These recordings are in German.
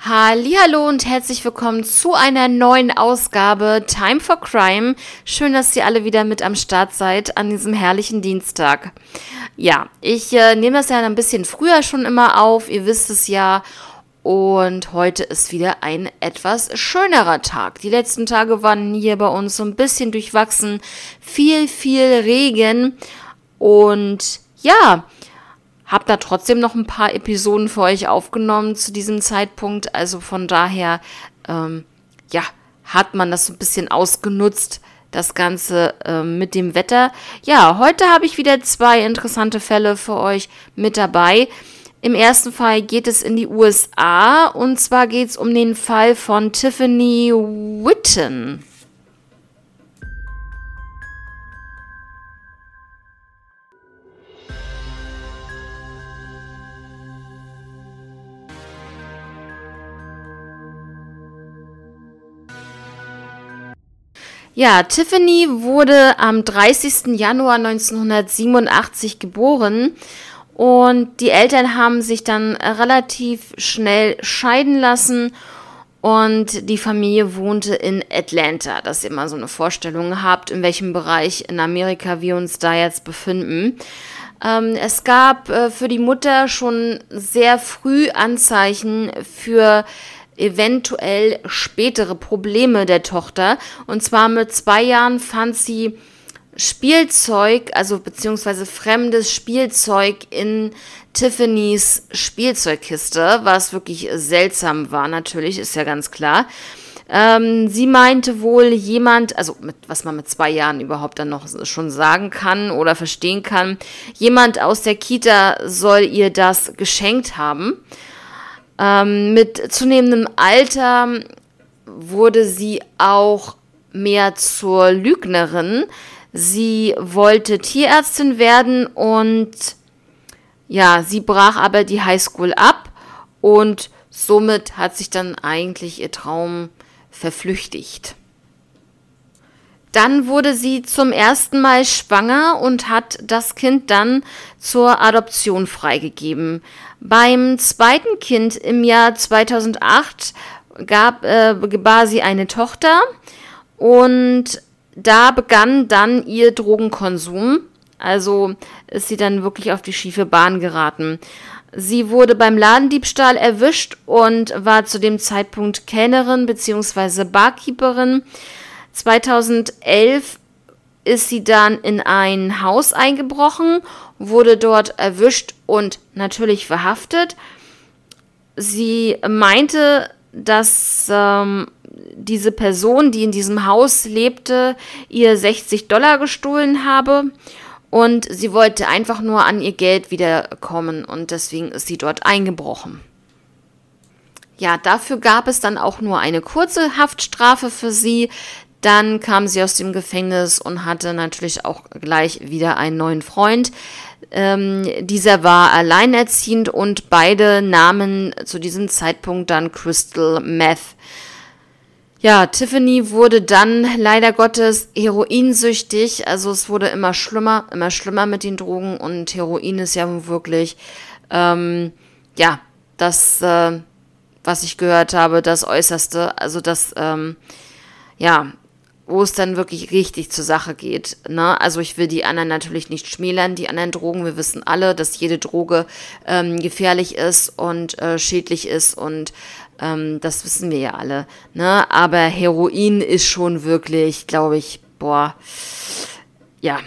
Hallo und herzlich willkommen zu einer neuen Ausgabe Time for Crime. Schön, dass ihr alle wieder mit am Start seid an diesem herrlichen Dienstag. Ja, ich äh, nehme das ja ein bisschen früher schon immer auf, ihr wisst es ja. Und heute ist wieder ein etwas schönerer Tag. Die letzten Tage waren hier bei uns so ein bisschen durchwachsen. Viel, viel Regen. Und ja, hab da trotzdem noch ein paar Episoden für euch aufgenommen zu diesem Zeitpunkt. Also von daher, ähm, ja, hat man das so ein bisschen ausgenutzt, das Ganze ähm, mit dem Wetter. Ja, heute habe ich wieder zwei interessante Fälle für euch mit dabei. Im ersten Fall geht es in die USA und zwar geht es um den Fall von Tiffany Witten. Ja, Tiffany wurde am 30. Januar 1987 geboren und die Eltern haben sich dann relativ schnell scheiden lassen und die Familie wohnte in Atlanta, dass ihr mal so eine Vorstellung habt, in welchem Bereich in Amerika wir uns da jetzt befinden. Ähm, es gab äh, für die Mutter schon sehr früh Anzeichen für eventuell spätere Probleme der Tochter. Und zwar mit zwei Jahren fand sie Spielzeug, also beziehungsweise fremdes Spielzeug in Tiffany's Spielzeugkiste, was wirklich seltsam war, natürlich, ist ja ganz klar. Ähm, sie meinte wohl jemand, also mit, was man mit zwei Jahren überhaupt dann noch schon sagen kann oder verstehen kann, jemand aus der Kita soll ihr das geschenkt haben. Ähm, mit zunehmendem Alter wurde sie auch mehr zur Lügnerin. Sie wollte Tierärztin werden und ja, sie brach aber die Highschool ab und somit hat sich dann eigentlich ihr Traum verflüchtigt. Dann wurde sie zum ersten Mal schwanger und hat das Kind dann zur Adoption freigegeben. Beim zweiten Kind im Jahr 2008 gab, äh, gebar sie eine Tochter und da begann dann ihr Drogenkonsum. Also ist sie dann wirklich auf die schiefe Bahn geraten. Sie wurde beim Ladendiebstahl erwischt und war zu dem Zeitpunkt Kellnerin bzw. Barkeeperin. 2011 ist sie dann in ein Haus eingebrochen, wurde dort erwischt und natürlich verhaftet. Sie meinte, dass ähm, diese Person, die in diesem Haus lebte, ihr 60 Dollar gestohlen habe und sie wollte einfach nur an ihr Geld wiederkommen und deswegen ist sie dort eingebrochen. Ja, dafür gab es dann auch nur eine kurze Haftstrafe für sie, dann kam sie aus dem Gefängnis und hatte natürlich auch gleich wieder einen neuen Freund. Ähm, dieser war alleinerziehend und beide nahmen zu diesem Zeitpunkt dann Crystal Meth. Ja, Tiffany wurde dann leider Gottes heroinsüchtig. Also es wurde immer schlimmer, immer schlimmer mit den Drogen und Heroin ist ja wirklich, ähm, ja, das, äh, was ich gehört habe, das Äußerste. Also das, ähm, ja, wo es dann wirklich richtig zur Sache geht. Ne? Also ich will die anderen natürlich nicht schmälern, die anderen Drogen. Wir wissen alle, dass jede Droge ähm, gefährlich ist und äh, schädlich ist und ähm, das wissen wir ja alle. Ne? Aber Heroin ist schon wirklich, glaube ich, boah, ja,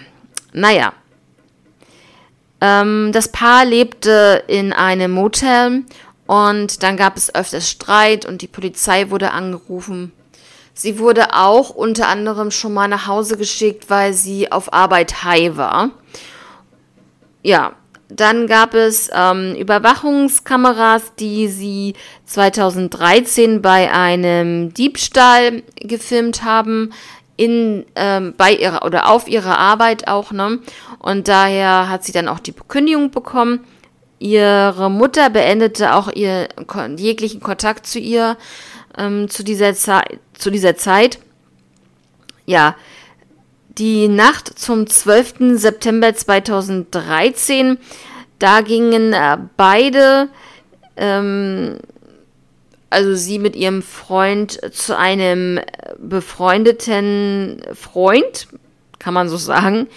naja. Ähm, das Paar lebte in einem Motel und dann gab es öfters Streit und die Polizei wurde angerufen. Sie wurde auch unter anderem schon mal nach Hause geschickt, weil sie auf Arbeit high war. Ja, dann gab es ähm, Überwachungskameras, die sie 2013 bei einem Diebstahl gefilmt haben. In, ähm, bei ihrer oder auf ihrer Arbeit auch, ne? Und daher hat sie dann auch die Bekündigung bekommen. Ihre Mutter beendete auch ihr jeglichen Kontakt zu ihr ähm, zu, dieser zu dieser Zeit. Ja, die Nacht zum 12. September 2013, da gingen äh, beide ähm, also sie mit ihrem Freund zu einem befreundeten Freund, kann man so sagen,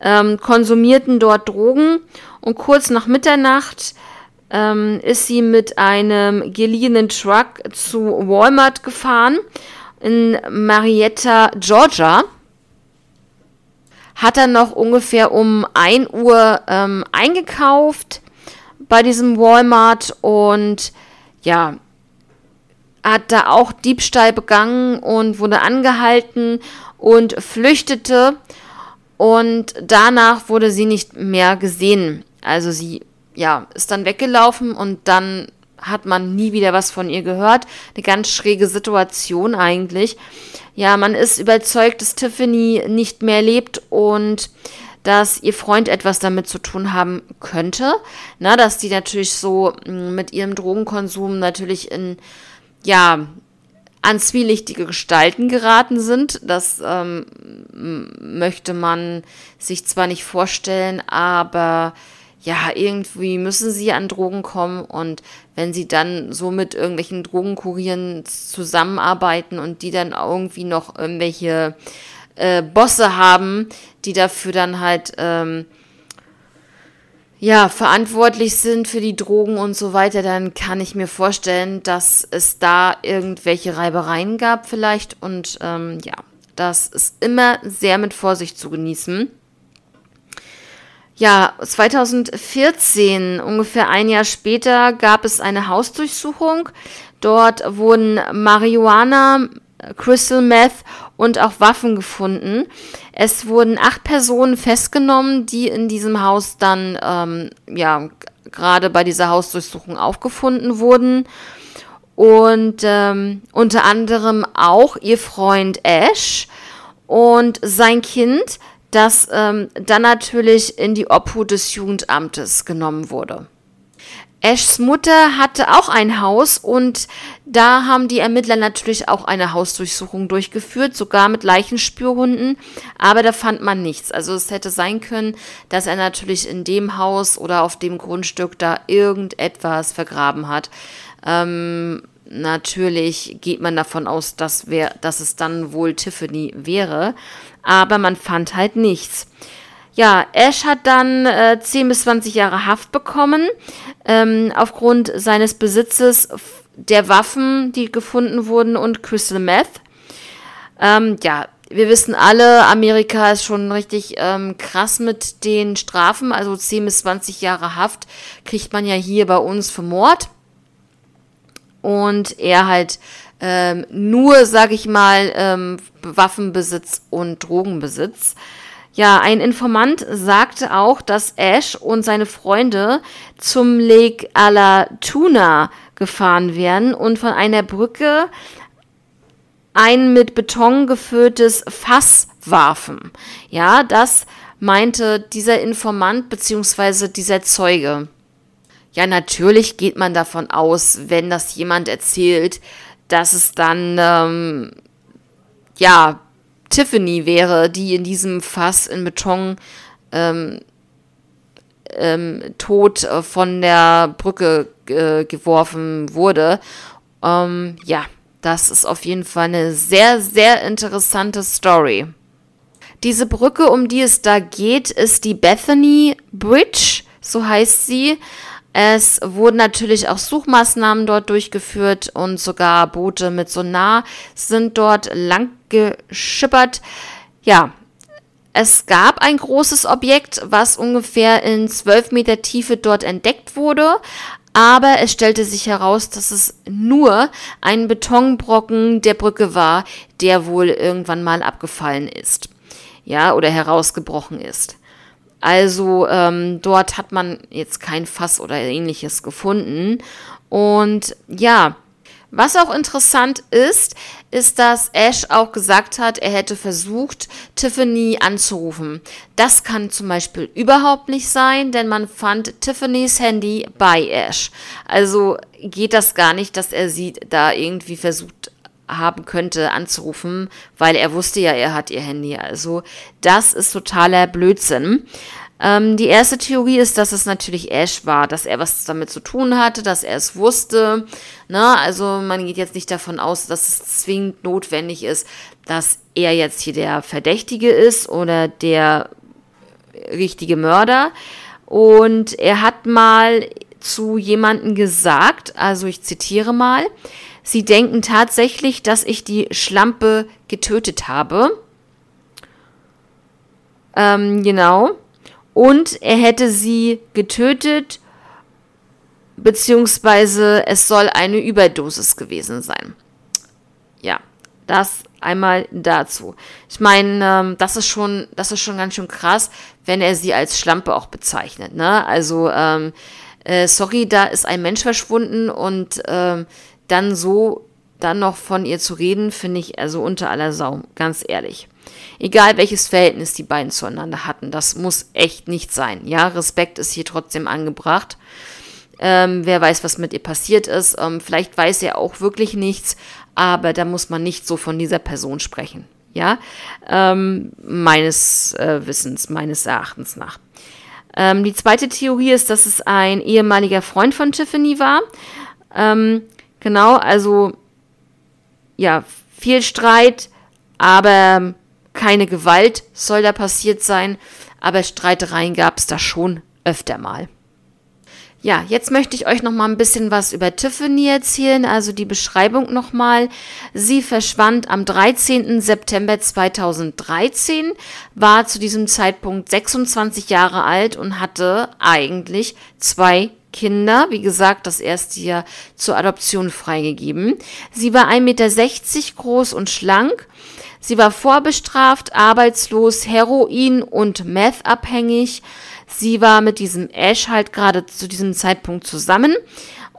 ähm, konsumierten dort Drogen und kurz nach Mitternacht ähm, ist sie mit einem geliehenen Truck zu Walmart gefahren in Marietta, Georgia. Hat dann noch ungefähr um 1 Uhr ähm, eingekauft bei diesem Walmart und ja, hat da auch Diebstahl begangen und wurde angehalten und flüchtete. Und danach wurde sie nicht mehr gesehen. Also sie, ja, ist dann weggelaufen und dann hat man nie wieder was von ihr gehört. Eine ganz schräge Situation eigentlich. Ja, man ist überzeugt, dass Tiffany nicht mehr lebt und dass ihr Freund etwas damit zu tun haben könnte. Na, dass die natürlich so mm, mit ihrem Drogenkonsum natürlich in ja, an zwielichtige Gestalten geraten sind. Das ähm, möchte man sich zwar nicht vorstellen, aber ja, irgendwie müssen sie an Drogen kommen und wenn sie dann so mit irgendwelchen Drogenkurieren zusammenarbeiten und die dann irgendwie noch irgendwelche äh, Bosse haben, die dafür dann halt ähm, ja, verantwortlich sind für die Drogen und so weiter, dann kann ich mir vorstellen, dass es da irgendwelche Reibereien gab vielleicht. Und ähm, ja, das ist immer sehr mit Vorsicht zu genießen. Ja, 2014, ungefähr ein Jahr später, gab es eine Hausdurchsuchung. Dort wurden Marihuana, Crystal Meth und auch Waffen gefunden. Es wurden acht Personen festgenommen, die in diesem Haus dann, ähm, ja, gerade bei dieser Hausdurchsuchung aufgefunden wurden. Und ähm, unter anderem auch ihr Freund Ash und sein Kind, das ähm, dann natürlich in die Obhut des Jugendamtes genommen wurde. Ashs Mutter hatte auch ein Haus und da haben die Ermittler natürlich auch eine Hausdurchsuchung durchgeführt, sogar mit Leichenspürhunden, aber da fand man nichts. Also es hätte sein können, dass er natürlich in dem Haus oder auf dem Grundstück da irgendetwas vergraben hat. Ähm, natürlich geht man davon aus, dass, wär, dass es dann wohl Tiffany wäre, aber man fand halt nichts. Ja, Ash hat dann äh, 10 bis 20 Jahre Haft bekommen, ähm, aufgrund seines Besitzes der Waffen, die gefunden wurden und Crystal Meth. Ähm, ja, wir wissen alle, Amerika ist schon richtig ähm, krass mit den Strafen. Also 10 bis 20 Jahre Haft kriegt man ja hier bei uns für Mord. Und er halt ähm, nur, sag ich mal, ähm, Waffenbesitz und Drogenbesitz. Ja, ein Informant sagte auch, dass Ash und seine Freunde zum Lake Alatuna gefahren wären und von einer Brücke ein mit Beton gefülltes Fass warfen. Ja, das meinte dieser Informant bzw. dieser Zeuge. Ja, natürlich geht man davon aus, wenn das jemand erzählt, dass es dann ähm, ja Tiffany wäre, die in diesem Fass in Beton ähm, ähm, tot äh, von der Brücke äh, geworfen wurde. Ähm, ja, das ist auf jeden Fall eine sehr, sehr interessante Story. Diese Brücke, um die es da geht, ist die Bethany Bridge, so heißt sie. Es wurden natürlich auch Suchmaßnahmen dort durchgeführt und sogar Boote mit Sonar sind dort lang geschippert. Ja, es gab ein großes Objekt, was ungefähr in 12 Meter Tiefe dort entdeckt wurde, aber es stellte sich heraus, dass es nur ein Betonbrocken der Brücke war, der wohl irgendwann mal abgefallen ist. Ja, oder herausgebrochen ist. Also ähm, dort hat man jetzt kein Fass oder ähnliches gefunden. Und ja, was auch interessant ist, ist, dass Ash auch gesagt hat, er hätte versucht, Tiffany anzurufen. Das kann zum Beispiel überhaupt nicht sein, denn man fand Tiffany's Handy bei Ash. Also geht das gar nicht, dass er sie da irgendwie versucht haben könnte anzurufen, weil er wusste ja, er hat ihr Handy. Also das ist totaler Blödsinn. Ähm, die erste Theorie ist, dass es natürlich Ash war, dass er was damit zu tun hatte, dass er es wusste. Ne? Also man geht jetzt nicht davon aus, dass es zwingend notwendig ist, dass er jetzt hier der Verdächtige ist oder der richtige Mörder. Und er hat mal zu jemandem gesagt, also ich zitiere mal, sie denken tatsächlich, dass ich die Schlampe getötet habe. Ähm, genau. Und er hätte sie getötet, beziehungsweise es soll eine Überdosis gewesen sein. Ja, das einmal dazu. Ich meine, ähm, das ist schon, das ist schon ganz schön krass, wenn er sie als Schlampe auch bezeichnet. Ne? Also ähm, äh, sorry, da ist ein Mensch verschwunden und ähm, dann so dann noch von ihr zu reden, finde ich also unter aller Sau, ganz ehrlich. Egal welches Verhältnis die beiden zueinander hatten, das muss echt nicht sein. Ja, Respekt ist hier trotzdem angebracht. Ähm, wer weiß, was mit ihr passiert ist. Ähm, vielleicht weiß er auch wirklich nichts, aber da muss man nicht so von dieser Person sprechen. Ja, ähm, meines äh, Wissens, meines Erachtens nach. Ähm, die zweite Theorie ist, dass es ein ehemaliger Freund von Tiffany war. Ähm, genau, also ja, viel Streit, aber keine Gewalt soll da passiert sein. Aber Streitereien gab es da schon öfter mal. Ja, jetzt möchte ich euch noch mal ein bisschen was über Tiffany erzählen, also die Beschreibung noch mal. Sie verschwand am 13. September 2013, war zu diesem Zeitpunkt 26 Jahre alt und hatte eigentlich zwei Kinder, wie gesagt, das erste Jahr zur Adoption freigegeben. Sie war 1,60 Meter groß und schlank. Sie war vorbestraft, arbeitslos, Heroin und Meth abhängig. Sie war mit diesem Ash halt gerade zu diesem Zeitpunkt zusammen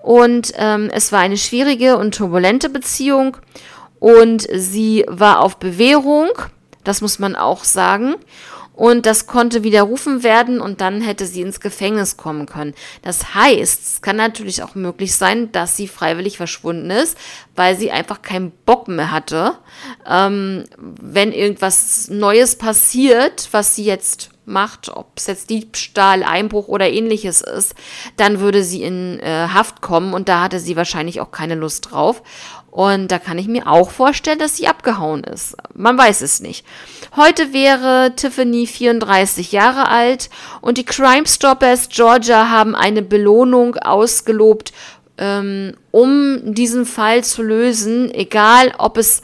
und ähm, es war eine schwierige und turbulente Beziehung und sie war auf Bewährung, das muss man auch sagen. Und das konnte widerrufen werden und dann hätte sie ins Gefängnis kommen können. Das heißt, es kann natürlich auch möglich sein, dass sie freiwillig verschwunden ist, weil sie einfach keinen Bock mehr hatte. Ähm, wenn irgendwas Neues passiert, was sie jetzt macht, ob es jetzt Diebstahl, Einbruch oder ähnliches ist, dann würde sie in äh, Haft kommen und da hatte sie wahrscheinlich auch keine Lust drauf. Und da kann ich mir auch vorstellen, dass sie abgehauen ist. Man weiß es nicht. Heute wäre Tiffany 34 Jahre alt und die Crime Stoppers Georgia haben eine Belohnung ausgelobt, ähm, um diesen Fall zu lösen, egal ob es,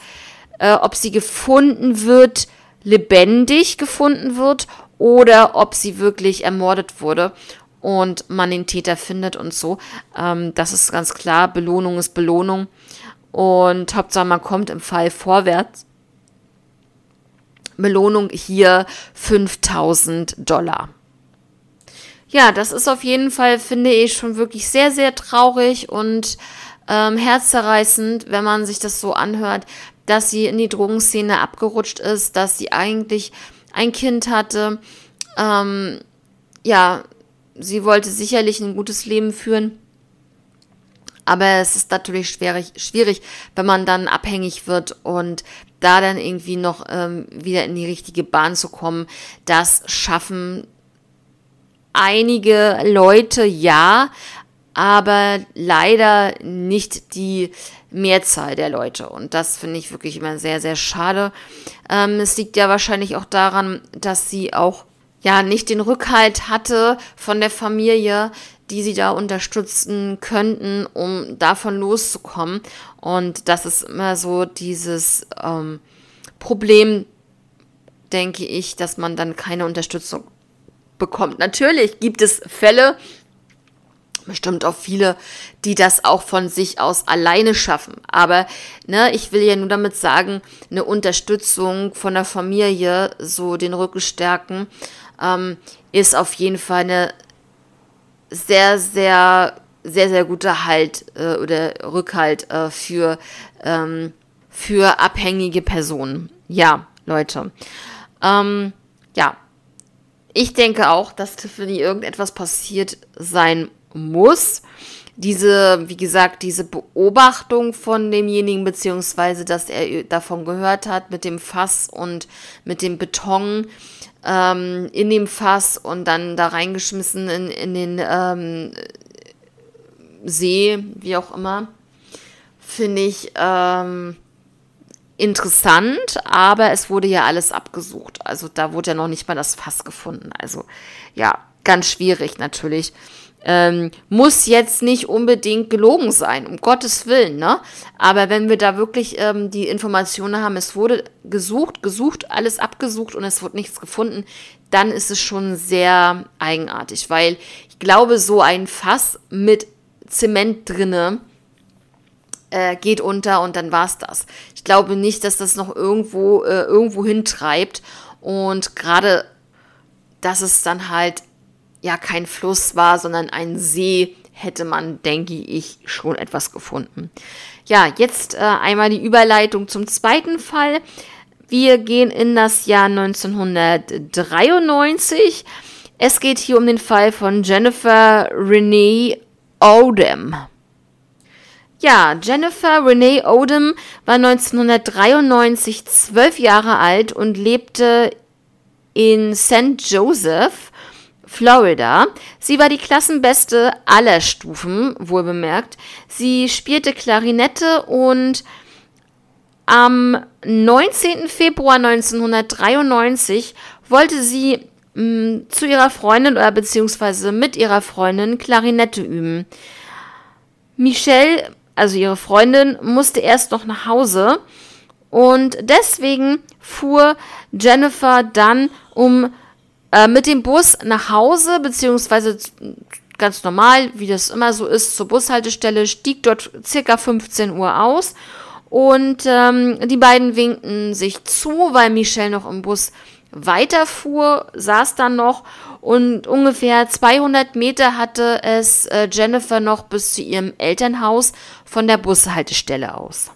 äh, ob sie gefunden wird, lebendig gefunden wird oder ob sie wirklich ermordet wurde und man den Täter findet und so. Ähm, das ist ganz klar. Belohnung ist Belohnung. Und Hauptsache, man kommt im Fall vorwärts. Belohnung hier 5000 Dollar. Ja, das ist auf jeden Fall, finde ich, schon wirklich sehr, sehr traurig und ähm, herzzerreißend, wenn man sich das so anhört, dass sie in die Drogenszene abgerutscht ist, dass sie eigentlich ein Kind hatte. Ähm, ja, sie wollte sicherlich ein gutes Leben führen. Aber es ist natürlich schwierig, schwierig, wenn man dann abhängig wird und da dann irgendwie noch ähm, wieder in die richtige Bahn zu kommen. Das schaffen einige Leute ja, aber leider nicht die Mehrzahl der Leute. Und das finde ich wirklich immer sehr, sehr schade. Ähm, es liegt ja wahrscheinlich auch daran, dass sie auch ja nicht den Rückhalt hatte von der Familie, die sie da unterstützen könnten, um davon loszukommen. Und das ist immer so dieses ähm, Problem, denke ich, dass man dann keine Unterstützung bekommt. Natürlich gibt es Fälle, bestimmt auch viele, die das auch von sich aus alleine schaffen. Aber ne, ich will ja nur damit sagen, eine Unterstützung von der Familie, so den Rücken stärken, ähm, ist auf jeden Fall eine sehr, sehr, sehr, sehr guter Halt äh, oder Rückhalt äh, für, ähm, für abhängige Personen. Ja, Leute. Ähm, ja, ich denke auch, dass Tiffany irgendetwas passiert sein muss. Diese, wie gesagt, diese Beobachtung von demjenigen, beziehungsweise, dass er davon gehört hat mit dem Fass und mit dem Beton ähm, in dem Fass und dann da reingeschmissen in, in den ähm, See, wie auch immer, finde ich ähm, interessant, aber es wurde ja alles abgesucht. Also da wurde ja noch nicht mal das Fass gefunden. Also ja, ganz schwierig natürlich. Ähm, muss jetzt nicht unbedingt gelogen sein, um Gottes Willen, ne? Aber wenn wir da wirklich ähm, die Informationen haben, es wurde gesucht, gesucht, alles abgesucht und es wurde nichts gefunden, dann ist es schon sehr eigenartig, weil ich glaube, so ein Fass mit Zement drinne äh, geht unter und dann war's das. Ich glaube nicht, dass das noch irgendwo äh, irgendwo hintreibt und gerade, dass es dann halt ja kein Fluss war, sondern ein See, hätte man, denke ich, schon etwas gefunden. Ja, jetzt äh, einmal die Überleitung zum zweiten Fall. Wir gehen in das Jahr 1993. Es geht hier um den Fall von Jennifer Renee Odom. Ja, Jennifer Renee Odom war 1993 zwölf Jahre alt und lebte in St. Joseph Florida. Sie war die Klassenbeste aller Stufen, wohl bemerkt. Sie spielte Klarinette und am 19. Februar 1993 wollte sie mh, mm, zu ihrer Freundin oder beziehungsweise mit ihrer Freundin Klarinette üben. Michelle, also ihre Freundin, musste erst noch nach Hause und deswegen fuhr Jennifer dann um äh, mit dem Bus nach Hause, beziehungsweise ganz normal, wie das immer so ist, zur Bushaltestelle, stieg dort circa 15 Uhr aus und ähm, die beiden winkten sich zu, weil Michelle noch im Bus weiterfuhr, saß dann noch und ungefähr 200 Meter hatte es äh, Jennifer noch bis zu ihrem Elternhaus von der Bushaltestelle aus.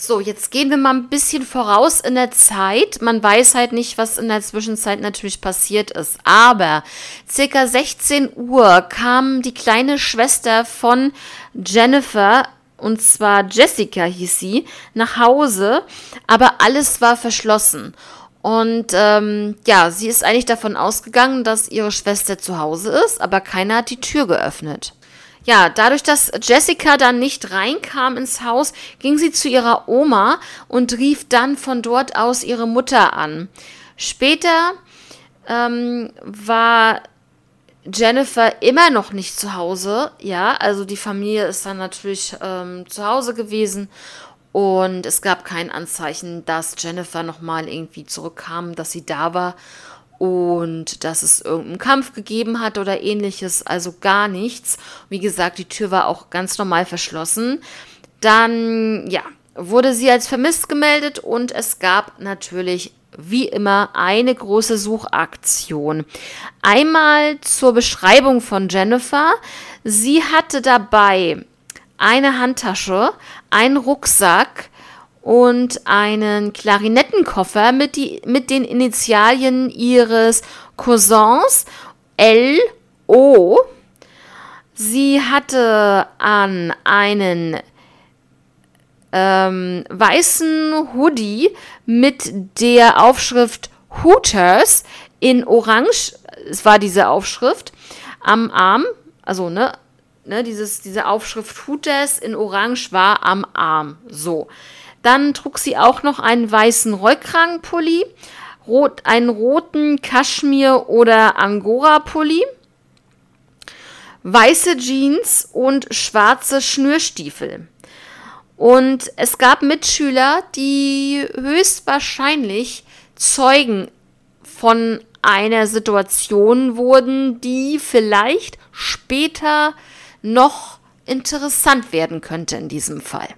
So, jetzt gehen wir mal ein bisschen voraus in der Zeit. Man weiß halt nicht, was in der Zwischenzeit natürlich passiert ist. Aber circa 16 Uhr kam die kleine Schwester von Jennifer, und zwar Jessica hieß sie, nach Hause, aber alles war verschlossen. Und ähm, ja, sie ist eigentlich davon ausgegangen, dass ihre Schwester zu Hause ist, aber keiner hat die Tür geöffnet. Ja, dadurch, dass Jessica dann nicht reinkam ins Haus, ging sie zu ihrer Oma und rief dann von dort aus ihre Mutter an. Später ähm, war Jennifer immer noch nicht zu Hause. Ja, also die Familie ist dann natürlich ähm, zu Hause gewesen und es gab kein Anzeichen, dass Jennifer nochmal irgendwie zurückkam, dass sie da war und dass es irgendeinen Kampf gegeben hat oder ähnliches, also gar nichts. Wie gesagt, die Tür war auch ganz normal verschlossen. Dann, ja, wurde sie als vermisst gemeldet und es gab natürlich wie immer eine große Suchaktion. Einmal zur Beschreibung von Jennifer. Sie hatte dabei eine Handtasche, einen Rucksack, und einen Klarinettenkoffer mit, die, mit den Initialien ihres Cousins L.O. Sie hatte an einen ähm, weißen Hoodie mit der Aufschrift Hooters in Orange, es war diese Aufschrift, am Arm, also ne, ne dieses, diese Aufschrift Hooters in Orange war am Arm, so. Dann trug sie auch noch einen weißen Rollkragenpulli, rot, einen roten Kaschmir- oder Angora-Pulli, weiße Jeans und schwarze Schnürstiefel. Und es gab Mitschüler, die höchstwahrscheinlich Zeugen von einer Situation wurden, die vielleicht später noch interessant werden könnte in diesem Fall.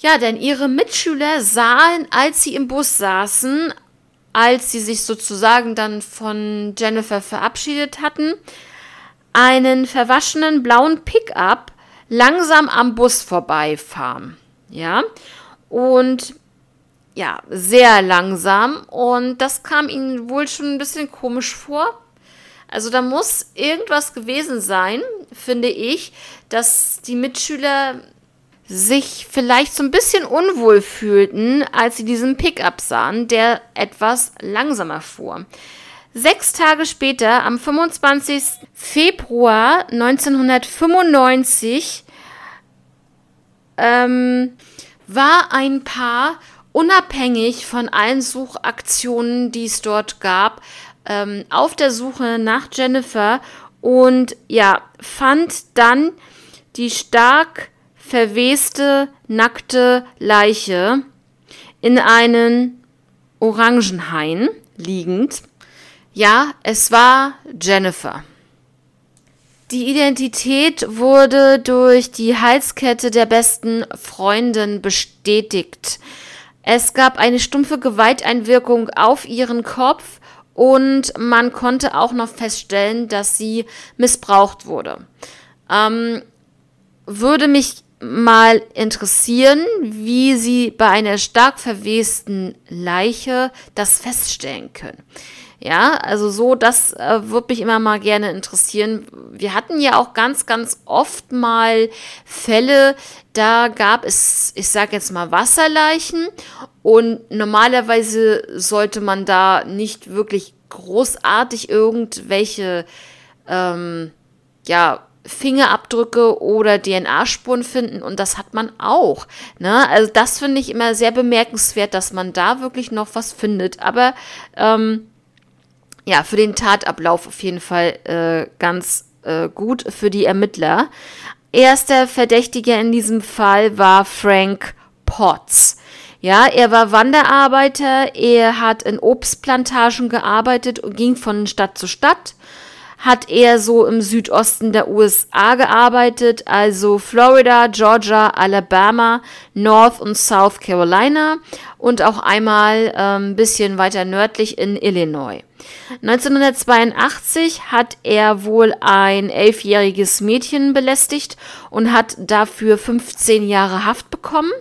Ja, denn ihre Mitschüler sahen, als sie im Bus saßen, als sie sich sozusagen dann von Jennifer verabschiedet hatten, einen verwaschenen blauen Pickup langsam am Bus vorbeifahren. Ja, und ja, sehr langsam und das kam ihnen wohl schon ein bisschen komisch vor. Also da muss irgendwas gewesen sein, finde ich, dass die Mitschüler sich vielleicht so ein bisschen unwohl fühlten, als sie diesen Pickup sahen, der etwas langsamer fuhr. Sechs Tage später, am 25. Februar 1995, ähm, war ein Paar unabhängig von allen Suchaktionen, die es dort gab, ähm, auf der Suche nach Jennifer und ja, fand dann die stark verweste, nackte Leiche in einen Orangenhain liegend. Ja, es war Jennifer. Die Identität wurde durch die Halskette der besten Freundin bestätigt. Es gab eine stumpfe Gewalteinwirkung auf ihren Kopf und man konnte auch noch feststellen, dass sie missbraucht wurde. Ähm, würde mich mal interessieren, wie Sie bei einer stark verwesten Leiche das feststellen können. Ja, also so, das äh, würde mich immer mal gerne interessieren. Wir hatten ja auch ganz, ganz oft mal Fälle, da gab es, ich sage jetzt mal, Wasserleichen und normalerweise sollte man da nicht wirklich großartig irgendwelche, ähm, ja, Fingerabdrücke oder DNA-Spuren finden und das hat man auch. Ne? Also das finde ich immer sehr bemerkenswert, dass man da wirklich noch was findet. Aber ähm, ja, für den Tatablauf auf jeden Fall äh, ganz äh, gut für die Ermittler. Erster Verdächtiger in diesem Fall war Frank Potts. Ja, er war Wanderarbeiter, er hat in Obstplantagen gearbeitet und ging von Stadt zu Stadt hat er so im Südosten der USA gearbeitet, also Florida, Georgia, Alabama, North und South Carolina und auch einmal ein ähm, bisschen weiter nördlich in Illinois. 1982 hat er wohl ein elfjähriges Mädchen belästigt und hat dafür 15 Jahre Haft bekommen.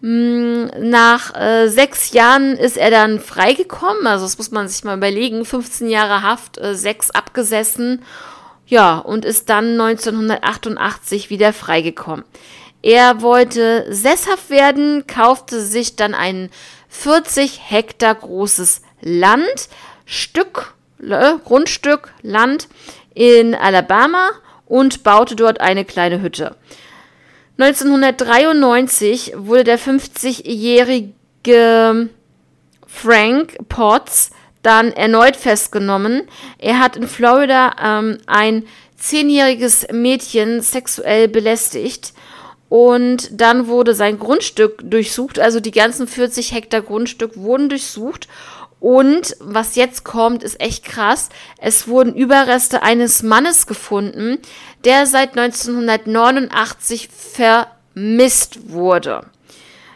Mm, nach äh, sechs Jahren ist er dann freigekommen, also das muss man sich mal überlegen, 15 Jahre Haft, äh, sechs abgesessen, ja, und ist dann 1988 wieder freigekommen. Er wollte sesshaft werden, kaufte sich dann ein 40 Hektar großes Land, Stück, äh, Grundstück Land in Alabama und baute dort eine kleine Hütte. 1993 wurde der 50-jährige Frank Potts dann erneut festgenommen. Er hat in Florida ähm, ein zehnjähriges Mädchen sexuell belästigt und dann wurde sein Grundstück durchsucht, also die ganzen 40 Hektar Grundstück wurden durchsucht und was jetzt kommt, ist echt krass. Es wurden Überreste eines Mannes gefunden, der seit 1989 vermisst wurde.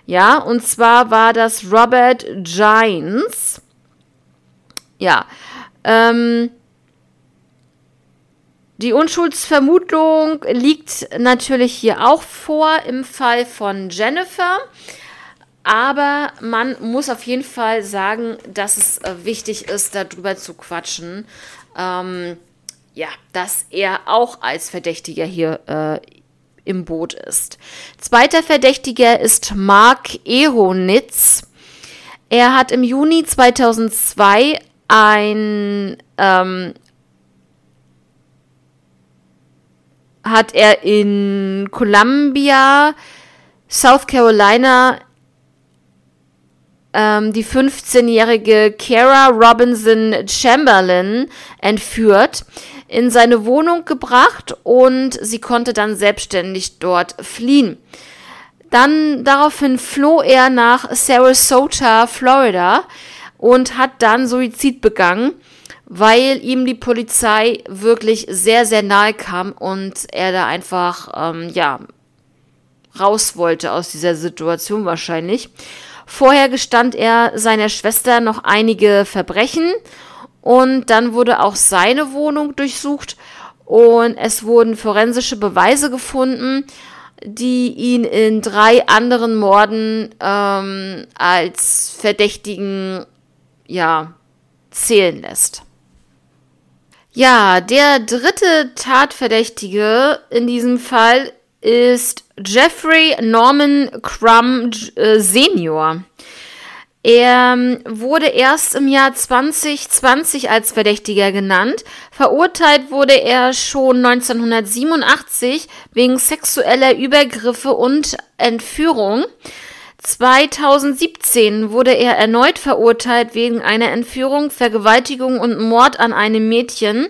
Ja, und zwar war das Robert Gines. Ja, ähm, die Unschuldsvermutung liegt natürlich hier auch vor im Fall von Jennifer. Aber man muss auf jeden Fall sagen, dass es äh, wichtig ist, darüber zu quatschen. Ähm, ja, dass er auch als Verdächtiger hier äh, im Boot ist. Zweiter Verdächtiger ist Mark Ehonitz. Er hat im Juni 2002 ein ähm, hat er in Columbia, South Carolina ähm, die 15-jährige Kara Robinson Chamberlain entführt, in seine Wohnung gebracht und sie konnte dann selbstständig dort fliehen. Dann daraufhin floh er nach Sarasota, Florida und hat dann Suizid begangen, weil ihm die Polizei wirklich sehr, sehr nahe kam und er da einfach, ähm, ja, raus wollte aus dieser Situation wahrscheinlich. Vorher gestand er seiner Schwester noch einige Verbrechen und dann wurde auch seine Wohnung durchsucht und es wurden forensische Beweise gefunden, die ihn in drei anderen Morden ähm, als Verdächtigen ja, zählen lässt. Ja, der dritte Tatverdächtige in diesem Fall ist Jeffrey Norman Crum äh, Senior. Er ähm, wurde erst im Jahr 2020 als Verdächtiger genannt. Verurteilt wurde er schon 1987 wegen sexueller Übergriffe und Entführung. 2017 wurde er erneut verurteilt wegen einer Entführung, Vergewaltigung und Mord an einem Mädchen.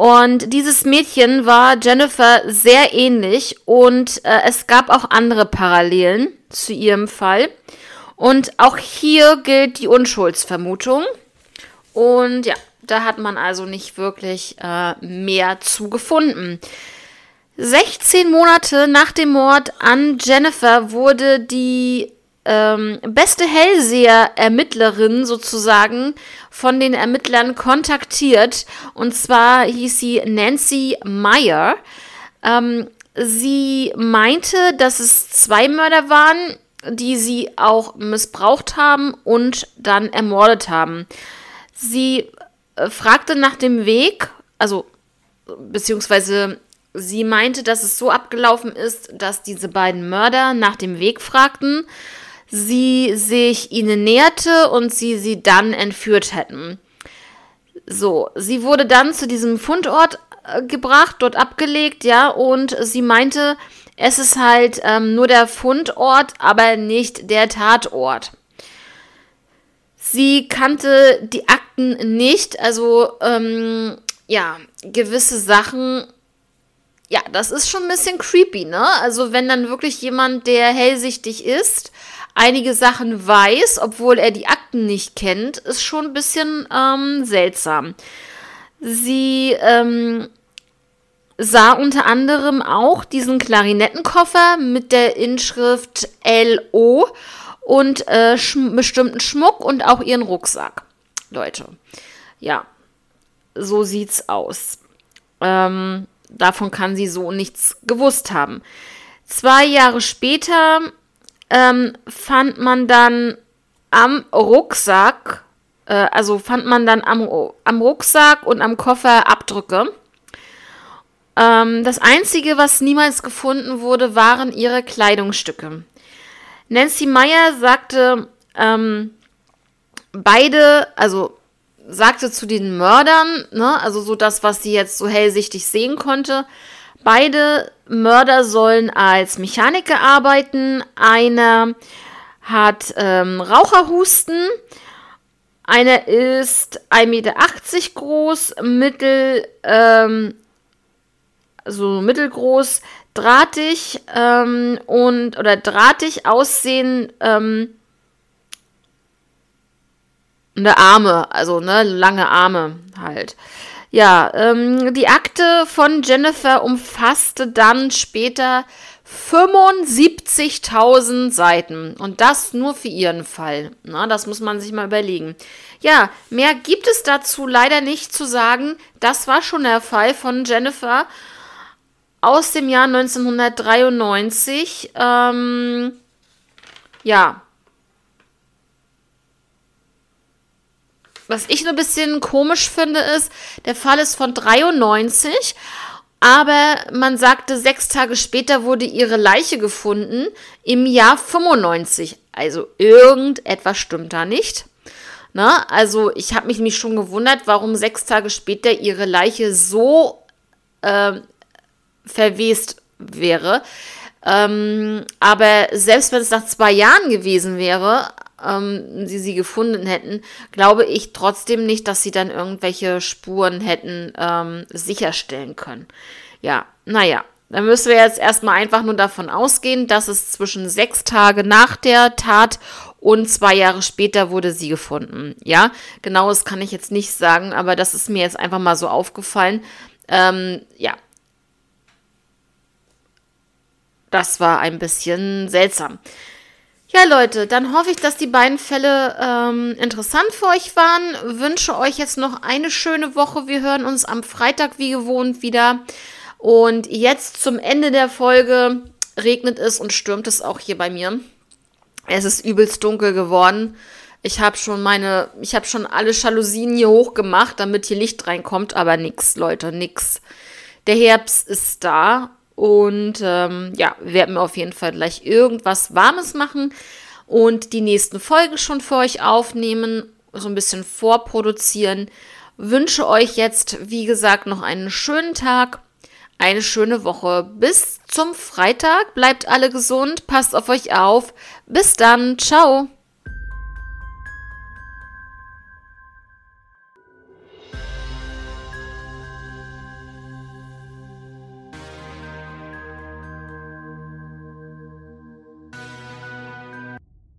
Und dieses Mädchen war Jennifer sehr ähnlich und äh, es gab auch andere Parallelen zu ihrem Fall. Und auch hier gilt die Unschuldsvermutung. Und ja, da hat man also nicht wirklich äh, mehr zu gefunden. 16 Monate nach dem Mord an Jennifer wurde die ähm, beste Hellseher-Ermittlerin sozusagen von den Ermittlern kontaktiert. Und zwar hieß sie Nancy Meyer. Ähm, sie meinte, dass es zwei Mörder waren, die sie auch missbraucht haben und dann ermordet haben. Sie äh, fragte nach dem Weg, also beziehungsweise Sie meinte, dass es so abgelaufen ist, dass diese beiden Mörder nach dem Weg fragten, sie sich ihnen näherte und sie sie dann entführt hätten. So, sie wurde dann zu diesem Fundort äh, gebracht, dort abgelegt, ja, und sie meinte, es ist halt ähm, nur der Fundort, aber nicht der Tatort. Sie kannte die Akten nicht, also ähm, ja, gewisse Sachen ja, das ist schon ein bisschen creepy, ne? Also wenn dann wirklich jemand, der hellsichtig ist, einige Sachen weiß, obwohl er die Akten nicht kennt, ist schon ein bisschen ähm, seltsam. Sie ähm, sah unter anderem auch diesen Klarinettenkoffer mit der Inschrift LO und äh, schm bestimmten Schmuck und auch ihren Rucksack. Leute, ja, so sieht's aus. Ähm, davon kann sie so nichts gewusst haben. Zwei Jahre später ähm, fand man dann am Rucksack, äh, also fand man dann am, am Rucksack und am Koffer Abdrücke. Ähm, das Einzige, was niemals gefunden wurde, waren ihre Kleidungsstücke. Nancy Meyer sagte, ähm, beide, also sagte zu den Mördern, ne, also so das, was sie jetzt so hellsichtig sehen konnte, beide Mörder sollen als Mechaniker arbeiten. Einer hat ähm, Raucherhusten, einer ist 1,80 Meter groß, mittel, ähm, so mittelgroß, drahtig ähm, und oder drahtig aussehen, ähm, eine Arme, also ne, lange Arme halt. Ja, ähm, die Akte von Jennifer umfasste dann später 75.000 Seiten. Und das nur für ihren Fall. Na, das muss man sich mal überlegen. Ja, mehr gibt es dazu leider nicht zu sagen. Das war schon der Fall von Jennifer aus dem Jahr 1993. Ähm, ja, Was ich nur ein bisschen komisch finde, ist, der Fall ist von 93, aber man sagte, sechs Tage später wurde ihre Leiche gefunden im Jahr 95. Also irgendetwas stimmt da nicht. Na, also ich habe mich, mich schon gewundert, warum sechs Tage später ihre Leiche so äh, verwest wäre. Ähm, aber selbst wenn es nach zwei Jahren gewesen wäre, ähm, sie sie gefunden hätten, glaube ich trotzdem nicht, dass sie dann irgendwelche Spuren hätten ähm, sicherstellen können. Ja, naja, dann müssen wir jetzt erstmal einfach nur davon ausgehen, dass es zwischen sechs Tage nach der Tat und zwei Jahre später wurde sie gefunden. Ja, genau das kann ich jetzt nicht sagen, aber das ist mir jetzt einfach mal so aufgefallen. Ähm, ja. Das war ein bisschen seltsam. Ja, Leute, dann hoffe ich, dass die beiden Fälle ähm, interessant für euch waren. Wünsche euch jetzt noch eine schöne Woche. Wir hören uns am Freitag wie gewohnt wieder. Und jetzt zum Ende der Folge regnet es und stürmt es auch hier bei mir. Es ist übelst dunkel geworden. Ich habe schon meine, ich habe schon alle Jalousien hier hochgemacht, damit hier Licht reinkommt, aber nix, Leute, nix. Der Herbst ist da und ähm, ja, werden wir auf jeden Fall gleich irgendwas Warmes machen und die nächsten Folgen schon für euch aufnehmen, so ein bisschen vorproduzieren. Wünsche euch jetzt, wie gesagt, noch einen schönen Tag, eine schöne Woche. Bis zum Freitag. Bleibt alle gesund, passt auf euch auf. Bis dann. Ciao.